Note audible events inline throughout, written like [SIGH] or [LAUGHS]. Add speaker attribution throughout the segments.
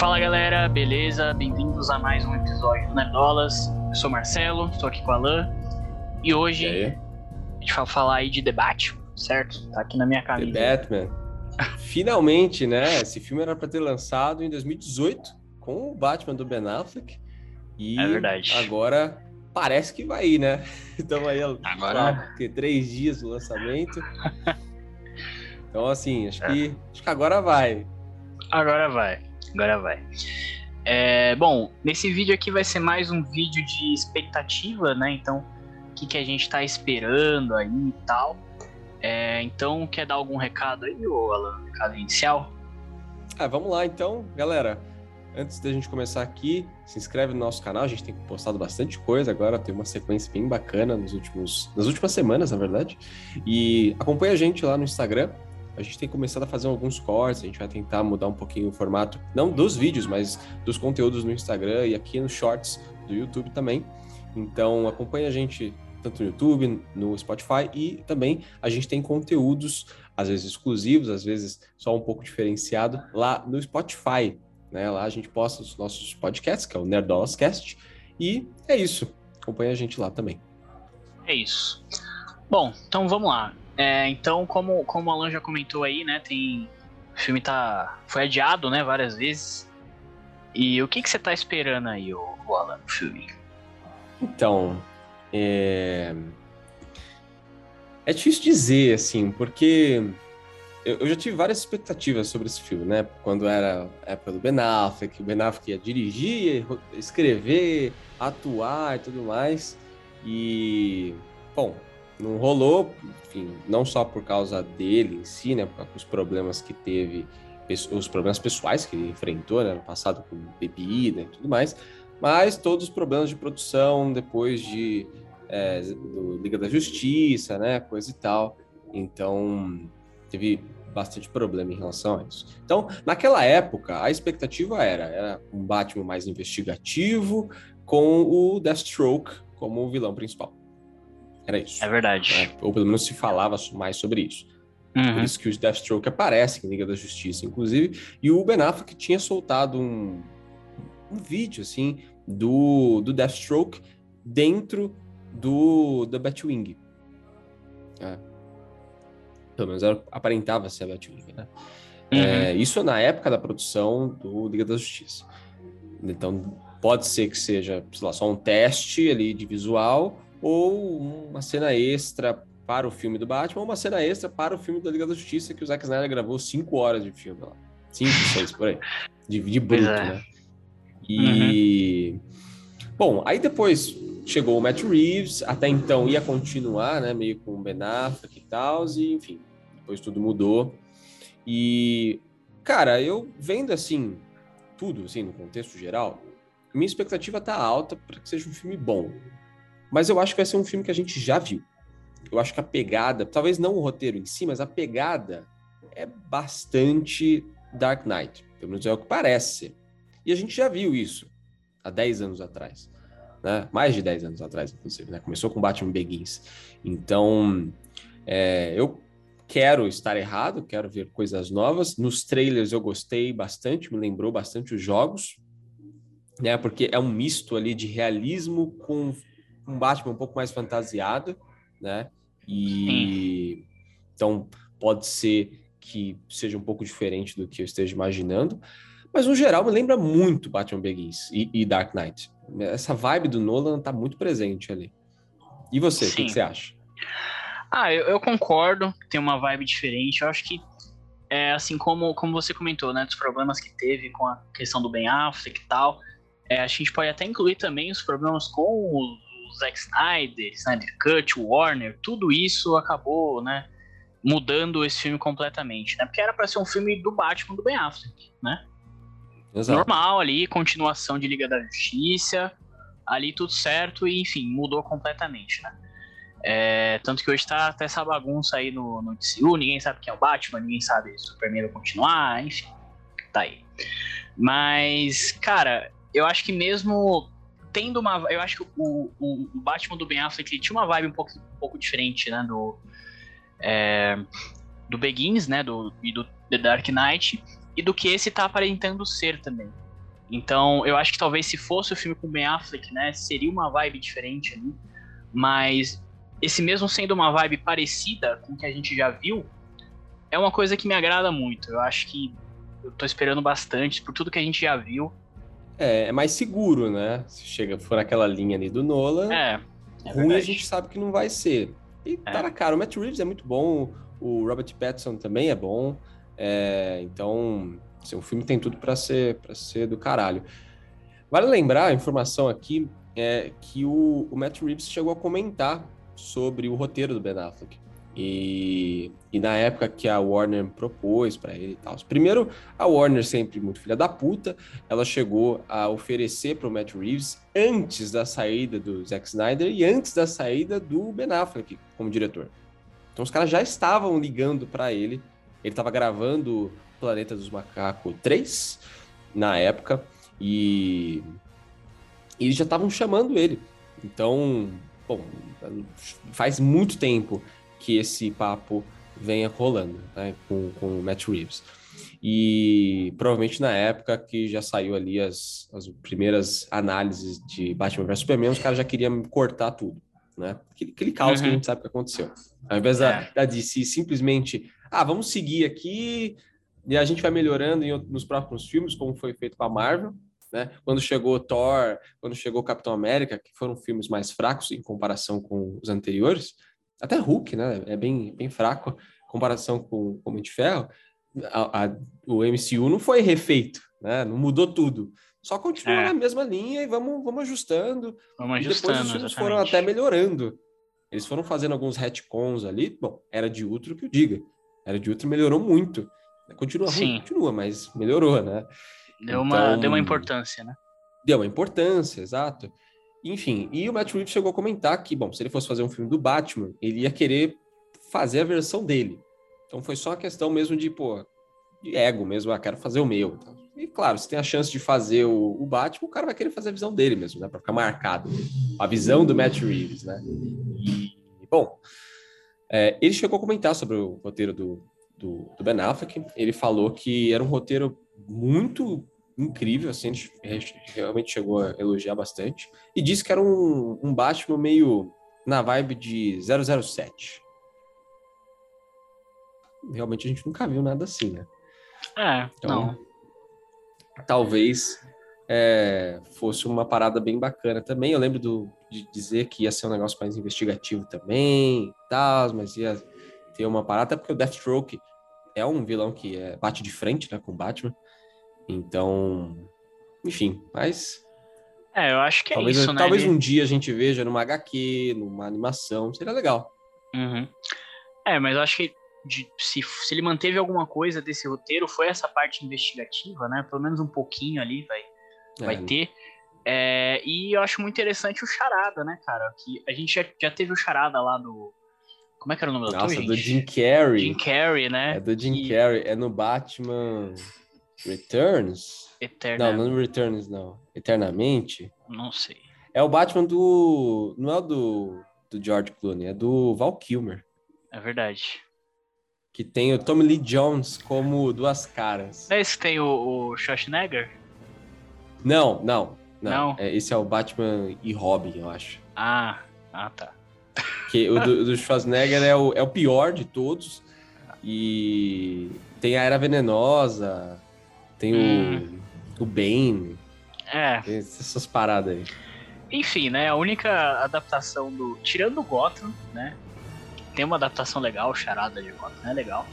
Speaker 1: Fala galera, beleza? Bem-vindos a mais um episódio do Nerdolas. Eu sou Marcelo, estou aqui com o Alan. E hoje
Speaker 2: E
Speaker 1: a gente vai falar aí de debate, certo? Tá aqui na minha
Speaker 2: The
Speaker 1: camisa.
Speaker 2: Batman. Finalmente, né? Esse filme era para ter lançado em 2018 com o Batman do Ben Affleck. E
Speaker 1: É verdade.
Speaker 2: agora parece que vai ir, né? [LAUGHS] Estamos aí
Speaker 1: Agora-
Speaker 2: lá, três dias do lançamento. [LAUGHS] Então, assim, acho
Speaker 1: É.
Speaker 2: que, acho que agora vai.
Speaker 1: Agora vai, agora vai. É, bom, nesse vídeo aqui vai ser mais um vídeo de expectativa, né? Então, o que, que a gente tá esperando aí e tal. É, então, quer dar algum recado aí, ô Alan? Recado inicial?
Speaker 2: Ah, vamos lá então, galera. Antes da gente começar aqui, se inscreve no nosso canal. A gente tem postado bastante coisa agora, tem uma sequência bem bacana nos últimos, nas últimas semanas, na verdade. E acompanha a gente lá no Instagram. A gente tem começado a fazer alguns cortes, a gente vai tentar mudar um pouquinho o formato, não dos vídeos, mas dos conteúdos no Instagram e aqui nos shorts do YouTube também. Então acompanha a gente tanto no YouTube, no Spotify e também a gente tem conteúdos às vezes exclusivos, às vezes só um pouco diferenciado lá no Spotify, né? Lá a gente posta os nossos podcasts, que é o Nerdolascast, e é isso. Acompanha a gente lá também.
Speaker 1: É isso. Bom, então vamos lá. É, então, como, como o Alan já comentou aí, né? Tem. O filme tá. Foi adiado, né, várias vezes. E o que, que você tá esperando aí, ô, ô Alan, no filme?
Speaker 2: Então, é... é difícil dizer, assim, porque eu, já tive várias expectativas sobre esse filme, né? Quando era a época do Ben Affleck, o Ben Affleck ia dirigir, escrever, atuar e tudo mais. E, bom, não rolou, enfim, não só por causa dele em si, né? Causa dos problemas que teve, os problemas pessoais que ele enfrentou, né? No passado com bebida e tudo mais, mas todos os problemas de produção depois de é, do Liga da Justiça, né? Coisa e tal. Então, teve bastante problema em relação a isso. Então, naquela época, a expectativa era, era um Batman mais investigativo com o Deathstroke como o vilão principal. Era isso.
Speaker 1: É verdade.
Speaker 2: né? Ou pelo menos se falava mais sobre isso. Por
Speaker 1: Uhum.
Speaker 2: isso que o Deathstroke aparece em Liga da Justiça, inclusive. E o Ben Affleck tinha soltado um, um vídeo, assim, do, do Deathstroke dentro do da Batwing. É. Pelo menos era- aparentava ser a Batwing, né?
Speaker 1: Uhum.
Speaker 2: É, isso na época da produção do Liga da Justiça. Então, pode ser que seja, lá, só um teste ali de visual ou uma cena extra para o filme do Batman ou uma cena extra para o filme da Liga da Justiça que o Zack Snyder gravou cinco horas de filme lá. Cinco, seis, por aí. De, de bruto,
Speaker 1: é.
Speaker 2: né? E... Bom, aí depois chegou o Matt Reeves, até então ia continuar, né, meio com o Ben Affleck e tal, e enfim, depois tudo mudou. E, cara, eu vendo assim, tudo, assim, no contexto geral, minha expectativa tá alta para que seja um filme bom. Mas eu acho que vai ser um filme que a gente já viu. Eu acho que a pegada, talvez não o roteiro em si, mas a pegada é bastante Dark Knight. Pelo menos é o que parece. E a gente já viu isso há 10 anos atrás. Né? Mais de 10 anos atrás, inclusive. Né? Começou com Batman Begins. Então, é, eu quero estar errado, quero ver coisas novas. Nos trailers eu gostei bastante, me lembrou bastante os jogos, né? Porque é um misto ali de realismo com um Batman um pouco mais fantasiado, né? E então pode ser que seja um pouco diferente do que eu esteja imaginando, mas no geral me lembra muito Batman Begins e, e Dark Knight. Essa vibe do Nolan tá muito presente ali. E você, o que
Speaker 1: Sim.
Speaker 2: que você acha?
Speaker 1: Ah, eu, eu concordo, tem uma vibe diferente. Eu acho que, é, assim como, como você comentou, né, dos problemas que teve com a questão do Ben Affleck e tal, é, a gente pode até incluir também os problemas com o Zack Snyder, Snyder Cut, Warner, tudo isso acabou, né, mudando esse filme completamente, né, porque era para ser um filme do Batman do Ben Affleck, né,
Speaker 2: Exato.
Speaker 1: normal ali, continuação de Liga da Justiça, ali tudo certo e enfim, mudou completamente, né? É, tanto que hoje tá até essa bagunça aí no, no DCU, ninguém sabe quem é o Batman, ninguém sabe se o Superman vai continuar, enfim, tá aí. Mas, cara, eu acho que mesmo tendo uma. Eu acho que o, o, Batman do Ben Affleck tinha uma vibe um pouco, um pouco diferente, né? Do. É, do Begins, né? Do, e do The Dark Knight. E do que esse tá aparentando ser também. Então, eu acho que talvez se fosse o filme com Ben Affleck, né, seria uma vibe diferente ali. Mas esse mesmo sendo uma vibe parecida com o que a gente já viu, é uma coisa que me agrada muito. Eu acho que eu tô esperando bastante por tudo que a gente já viu.
Speaker 2: É, é mais seguro, né? Se chega for naquela linha ali do Nolan,
Speaker 1: é, é
Speaker 2: ruim a gente sabe que não vai ser. E é. tá na cara, o Matt Reeves é muito bom, o Robert Pattinson também é bom. É, então, assim, o filme tem tudo para ser para ser do caralho. Vale lembrar a informação aqui é que o, o Matt Reeves chegou a comentar sobre o roteiro do Ben Affleck. E, e na época que a Warner propôs para ele e tal. Primeiro, a Warner, sempre muito filha da puta, ela chegou a oferecer para o Matt Reeves antes da saída do Zack Snyder e antes da saída do Ben Affleck como diretor. Então os caras já estavam ligando para ele. Ele estava gravando Planeta dos Macacos 3 na época e, e eles já estavam chamando ele. Então, bom, faz muito tempo que esse papo venha rolando né, com, com o Matt Reeves. E provavelmente na época que já saiu ali as, as primeiras análises de Batman vs Superman, os caras já queriam cortar tudo, né? Aquele, aquele caos uhum. que a uhum. gente sabe que aconteceu. Ao invés da, é. da DC simplesmente, ah, vamos seguir aqui e a gente vai melhorando em, nos próximos filmes, como foi feito com a Marvel, né? Quando chegou Thor, quando chegou Capitão América, que foram filmes mais fracos em comparação com os anteriores, até Hulk, né? É bem, bem fraco em comparação com, o de Ferro. A, a, o MCU não foi refeito, né? Não mudou tudo. Só continua é. na mesma linha e vamos, vamos ajustando.
Speaker 1: Vamos ajustando.
Speaker 2: E depois os filmes foram até melhorando. Eles foram fazendo alguns retcons ali. Bom, era de Ultron que eu diga. Era de Ultron melhorou muito. Continua ruim, continua, mas melhorou, né?
Speaker 1: Deu, então, uma, deu uma importância, né?
Speaker 2: Deu uma importância, exato. Enfim, e o Matt Reeves chegou a comentar que, bom, se ele fosse fazer um filme do Batman, ele ia querer fazer a versão dele. Então foi só uma questão mesmo de, pô, de ego mesmo, ah, quero fazer o meu. E claro, se tem a chance de fazer o, o Batman, o cara vai querer fazer a visão dele mesmo, né? Pra ficar marcado. A visão do Matt Reeves, né? E, bom, é, ele chegou a comentar sobre o roteiro do, do, do Ben Affleck. Ele falou que era um roteiro muito incrível, assim, a gente realmente chegou a elogiar bastante. E disse que era um, um Batman meio na vibe de 007. Realmente a gente nunca viu nada assim, né?
Speaker 1: É, então, não.
Speaker 2: Talvez é, fosse uma parada bem bacana também. Eu lembro do, de dizer que ia ser um negócio mais investigativo também, tal, mas ia ter uma parada, porque o Deathstroke é um vilão que é, bate de frente né, com o Batman. Então, enfim, mas.
Speaker 1: É, eu acho que é
Speaker 2: talvez,
Speaker 1: isso, né?
Speaker 2: Talvez um dia a gente veja numa HQ, numa animação, seria legal.
Speaker 1: Uhum. É, mas eu acho que de, se, se ele manteve alguma coisa desse roteiro, foi essa parte investigativa, né? Pelo menos um pouquinho ali vai, é. vai ter. É, e eu acho muito interessante o Charada, né, cara? Que a gente já, já teve o Charada lá do. Como é que era o nome do
Speaker 2: Nossa, ator, do Jim Carrey.
Speaker 1: Jim Carrey, né?
Speaker 2: É do Jim e... Carrey, é no Batman. Returns?
Speaker 1: Eterna...
Speaker 2: Não, não Returns, não. Eternamente?
Speaker 1: Não sei.
Speaker 2: É o Batman do. Não é o do, do George Clooney, é do Val Kilmer.
Speaker 1: É verdade.
Speaker 2: Que tem o Tommy Lee Jones como duas caras.
Speaker 1: É esse que tem o, o Schwarzenegger?
Speaker 2: Não, não. Não. não. É, esse é o Batman e Robin, eu acho.
Speaker 1: Ah, ah tá.
Speaker 2: Que o do, do Schwarzenegger é o, é o pior de todos. E tem a Era Venenosa, tem hum. o, o Bane.
Speaker 1: É.
Speaker 2: Tem essas paradas aí.
Speaker 1: Enfim, né? A única adaptação do. Tirando o Gotham, né? Tem uma adaptação legal, charada de Gotham, né? Legal.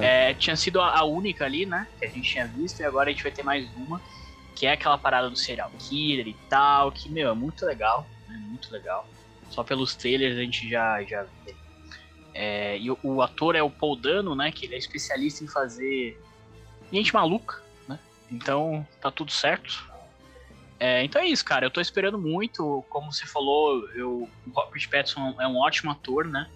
Speaker 1: É. É, tinha sido a, única ali, né? Que a gente tinha visto, e agora a gente vai ter mais uma. Que é aquela parada do serial killer e tal. Que, meu, é muito legal. Né, muito legal. Só pelos trailers a gente já, já vê. É, e o, o, ator é o Paul Dano, né? Que ele é especialista em fazer gente maluca. Então, tá tudo certo. É, então é isso, cara. Eu tô esperando muito. Como você falou, eu, o Robert Pattinson é um ótimo ator, né?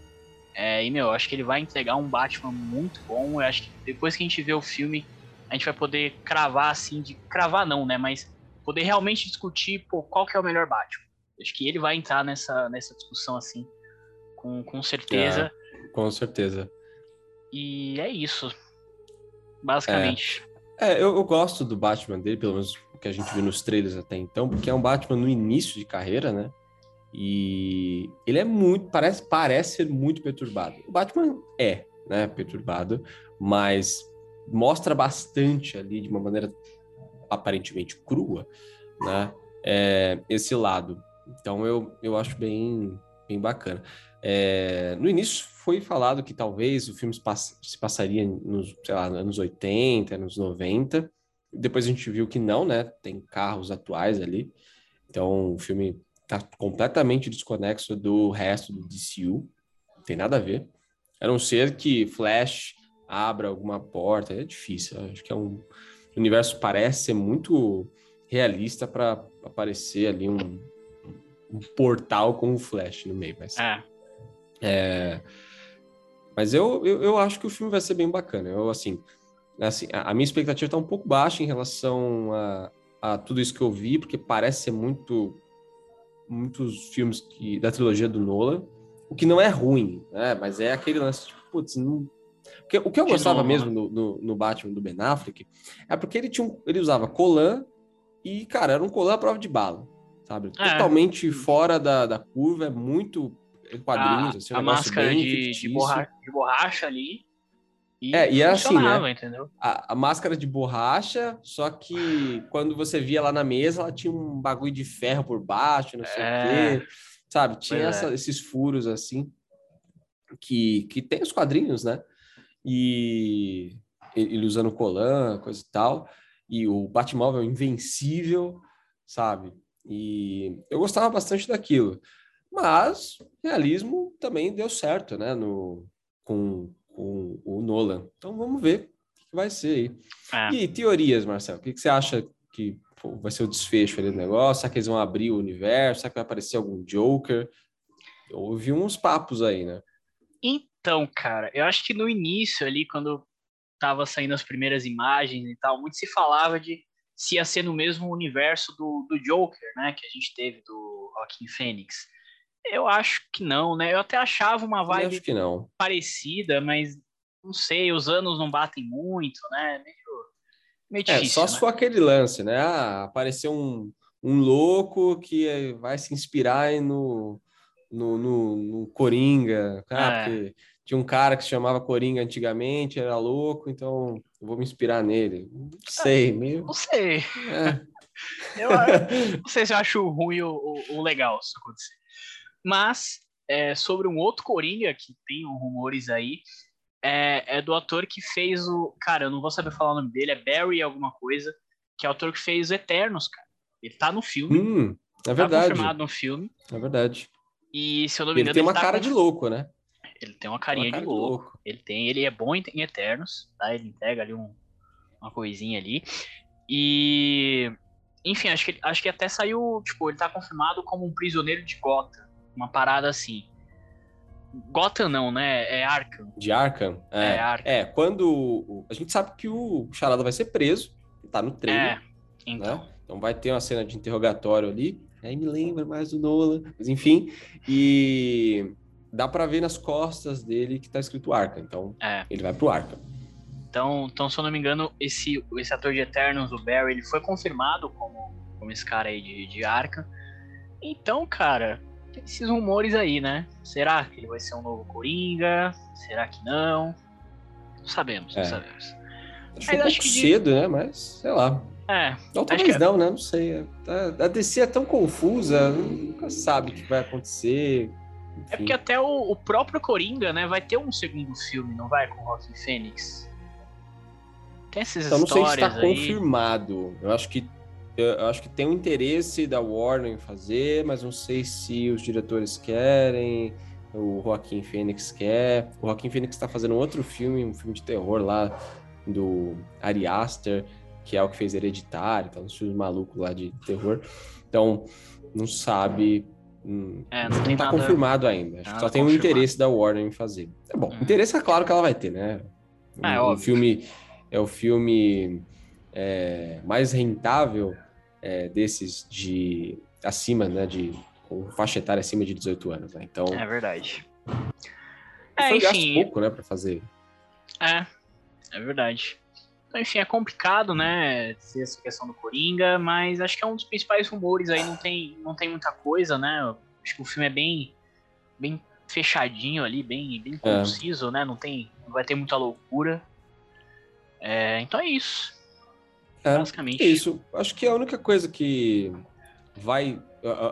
Speaker 1: É, e, meu, eu acho que ele vai entregar um Batman muito bom. Eu acho que depois que a gente vê o filme, a gente vai poder cravar, assim, de... Cravar não, né? Mas poder realmente discutir, pô, qual que é o melhor Batman. Eu acho que ele vai entrar nessa, nessa discussão, assim, com, com certeza.
Speaker 2: É, com certeza.
Speaker 1: E é isso. Basicamente.
Speaker 2: É, eu, eu, gosto do Batman dele, pelo menos o que a gente viu nos trailers até então, porque é um Batman no início de carreira, né? E ele é muito, parece, parece ser muito perturbado. O Batman é, né, perturbado, mas mostra bastante ali de uma maneira aparentemente crua, né? É, esse lado. Então eu, eu acho bem, bem bacana. É, no início foi falado que talvez o filme se, pass se passaria nos, lá, anos 80, anos 90. Depois a gente viu que não, né? Tem carros atuais ali. Então o filme tá completamente desconexo do resto do DCU. Não tem nada a ver. A não ser que Flash abra alguma porta. É difícil. Acho que é um o universo parece ser muito realista para aparecer ali um, um, portal com o Flash no meio. Mas,
Speaker 1: é.
Speaker 2: É mas eu, eu, eu, acho que o filme vai ser bem bacana. Eu, assim, assim a, a minha expectativa está um pouco baixa em relação a, a tudo isso que eu vi, porque parece ser muito muitos filmes que, da trilogia do Nolan, o que não é ruim, né? Mas é aquele lance, tipo, putz, não, porque, o que eu de gostava novo, mesmo né? no, no, no, Batman do Ben Affleck é porque ele, tinha um, ele usava colan e, cara, era um colan à prova de bala, sabe? É. Totalmente fora da, da curva, é muito quadrinhos, a, assim, um
Speaker 1: a máscara de, de, borracha, de borracha ali.
Speaker 2: E é, e é assim, né? Entendeu? A, a, máscara de borracha, só que quando você via lá na mesa, ela tinha um bagulho de ferro por baixo, não sei é. o quê. Sabe? Tinha essa, é. esses furos assim, que, que tem os quadrinhos, né? e ele usando colan, coisa e tal, e o Batmóvel invencível, sabe? E eu gostava bastante daquilo. Mas realismo também deu certo, né? No, com, com o Nolan. Então vamos ver o que vai ser aí. É. E teorias, Marcelo? O que, que você acha que pô, vai ser o desfecho ali do negócio? Será que eles vão abrir o universo? Será que vai aparecer algum Joker? Eu ouvi uns papos aí, né?
Speaker 1: Então, cara, eu acho que no início ali, quando tava saindo as primeiras imagens e tal, muito se falava de se ia ser no mesmo universo do, do Joker, né, que a gente teve do Joaquin Phoenix. Eu acho que não, né? Eu até achava uma vibe parecida, mas não sei, os anos não batem muito, né? Meio,
Speaker 2: meio difícil. É, só né? se for aquele lance, né? Ah, apareceu um, um louco que vai se inspirar no, no, no, no Coringa, ah, é. porque tinha um cara que se chamava Coringa antigamente, era louco, então eu vou me inspirar nele. Não sei, meio.
Speaker 1: Não sei. É. [LAUGHS] eu, [LAUGHS] não sei se eu acho ruim ou, ou legal isso acontecer. Mas, é, sobre um outro Coringa que tem rumores aí, é, é, do ator que fez o. Cara, eu não vou saber falar o nome dele, é Barry alguma coisa, que é o ator que fez Eternos, cara. Ele tá no filme.
Speaker 2: Hum, é verdade.
Speaker 1: Tá confirmado no filme.
Speaker 2: É verdade.
Speaker 1: E se eu não me
Speaker 2: engano. Ele tem uma ele tá cara com... de louco, né?
Speaker 1: Ele tem uma carinha uma cara de, louco. de, louco. Ele tem, ele é bom em, em Eternos, tá? Ele entrega ali um, uma coisinha ali. E enfim, acho que acho que até saiu, tipo, ele tá confirmado como um prisioneiro de Gotham, uma parada assim. Gotham não, né? É Arkham.
Speaker 2: De Arkham? É, é, Arkham. é quando a gente sabe que o Charada vai ser preso, tá no trailer. É, então. Né? Então vai ter uma cena de interrogatório ali. Aí me lembra mais do Nolan, mas enfim. E dá para ver nas costas dele que tá escrito Arca. Então, é. ele vai pro Arca.
Speaker 1: Então, então, se eu não me engano, esse, esse ator de Eternos, o Barry, ele foi confirmado como, como esse cara aí de, de Arca. Então, cara, tem esses rumores aí, né? Será que ele vai ser um novo Coringa? Será que não? Não sabemos, não é. sabemos.
Speaker 2: Acho um pouco cedo, né? Mas, sei lá.
Speaker 1: É.
Speaker 2: Ou talvez que... não, né? Não sei. A DC é tão confusa, nunca sabe o que vai acontecer.
Speaker 1: É porque até o, o, próprio Coringa, né, vai ter um segundo filme, não vai, com o Joaquin Phoenix? Tem essas então, histórias não sei se está
Speaker 2: confirmado. Eu acho que eu acho que tem um interesse da Warner em fazer, mas não sei se os diretores querem, o Joaquim Phoenix quer. O Joaquim Phoenix está fazendo outro filme, um filme de terror lá do Ari Aster, que é o que fez Hereditário, tá uns filmes malucos lá de terror. Então, não sabe Hum, é, não, não tá nada... confirmado ainda. Acho que só tem o interesse da Warner em fazer. É bom, hum. interesse é claro que ela vai ter, né?
Speaker 1: Ah, é, um,
Speaker 2: um filme é o filme é, mais rentável é, desses de acima, né? De com faixa etária acima de 18 anos, né? Então.
Speaker 1: É verdade.
Speaker 2: É, enfim. pouco, né, para fazer.
Speaker 1: É, é verdade. Então, enfim, é complicado, né, essa questão do Coringa, mas acho que é um dos principais rumores aí, não tem, não tem muita coisa, né? Acho que o filme é bem, bem fechadinho ali, bem, bem é. conciso, é. né? Não tem, não vai ter muita loucura. É, então é isso.
Speaker 2: É, basicamente. É isso. Acho que a única coisa que vai,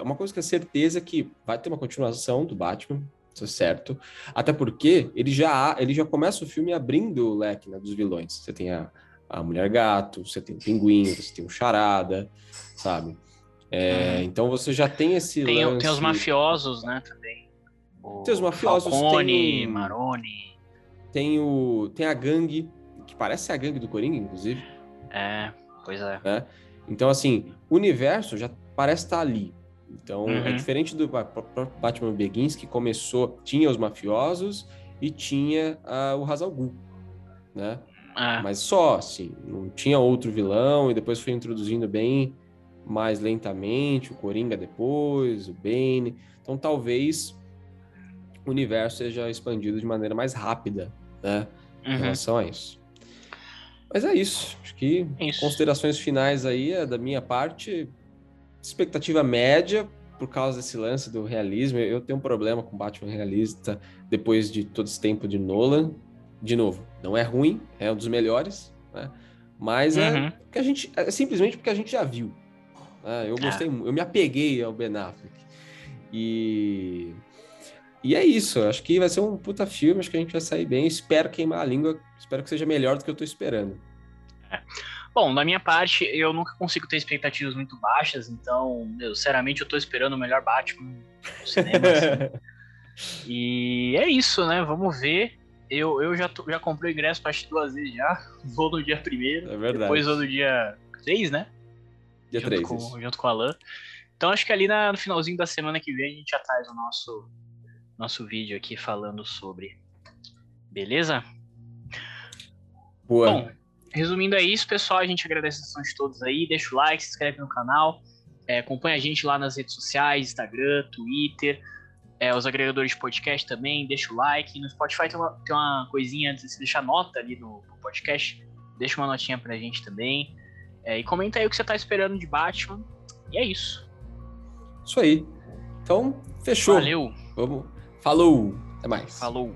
Speaker 2: uma coisa que é certeza é que vai ter uma continuação do Batman, isso é certo. Até porque ele já, ele já começa o filme abrindo o leque né, dos vilões. Você tem a, a Mulher Gato, você tem o Pinguim, você tem o Charada, sabe? É, hum. Então você já tem esse
Speaker 1: tem,
Speaker 2: lance...
Speaker 1: Tem os mafiosos, né, também.
Speaker 2: O tem os mafiosos,
Speaker 1: Falcone,
Speaker 2: tem.
Speaker 1: Maroni.
Speaker 2: Tem, o, tem a gangue, que parece a gangue do Coringa, inclusive.
Speaker 1: É, pois é.
Speaker 2: é. Então, assim, o universo já parece estar ali. Então, é uhum. é diferente do Batman Begins, que começou, tinha os mafiosos e tinha uh, o Hazal Ghul, né? É. Mas só, assim, não tinha outro vilão e depois foi introduzindo bem mais lentamente, o Coringa depois, o Bane. Então talvez o universo seja expandido de maneira mais rápida, né? Uhum. Em relação a isso. Mas é isso. Acho que isso. considerações finais aí é da minha parte. Expectativa média por causa desse lance do realismo. Eu tenho um problema com Batman realista depois de todo esse tempo de Nolan de novo, não é ruim, é um dos melhores, né? Mas é uhum. é que a gente é simplesmente porque a gente já viu. Né? Eu gostei, eu me apeguei ao Ben Affleck. E e é isso, acho que vai ser um puta filme, acho que a gente vai sair bem. Espero queimar a língua, espero que seja melhor do que eu tô esperando.
Speaker 1: É. Bom, da minha parte, eu nunca consigo ter expectativas muito baixas, então, meu, sinceramente, eu tô esperando o melhor Batman no cinema. assim. [LAUGHS] E é isso, né? Vamos ver. Eu, eu já, já comprei o ingresso pra assistir duas vezes já. [LAUGHS] Vou no dia primeiro. É verdade. Depois vou no dia 3, né?
Speaker 2: Dia junto 3.
Speaker 1: Com, junto com o Alan. Então acho que ali na, no finalzinho da semana que vem a gente já traz o nosso, nosso vídeo aqui falando sobre. Beleza?
Speaker 2: Boa.
Speaker 1: Bom, resumindo é isso, pessoal. A gente agradece a atenção de todos aí. Deixa o like, se inscreve no canal. É, acompanha a gente lá nas redes sociais, Instagram, Twitter é, os agregadores de podcast também, deixa o like. No Spotify tem uma, tem uma coisinha antes de você deixar nota ali no, no, podcast. Deixa uma notinha pra gente também. É, e comenta aí o que você tá esperando de Batman. E é isso.
Speaker 2: Isso aí. Então, fechou.
Speaker 1: Valeu.
Speaker 2: Vamos. Falou. Até mais.
Speaker 1: Falou.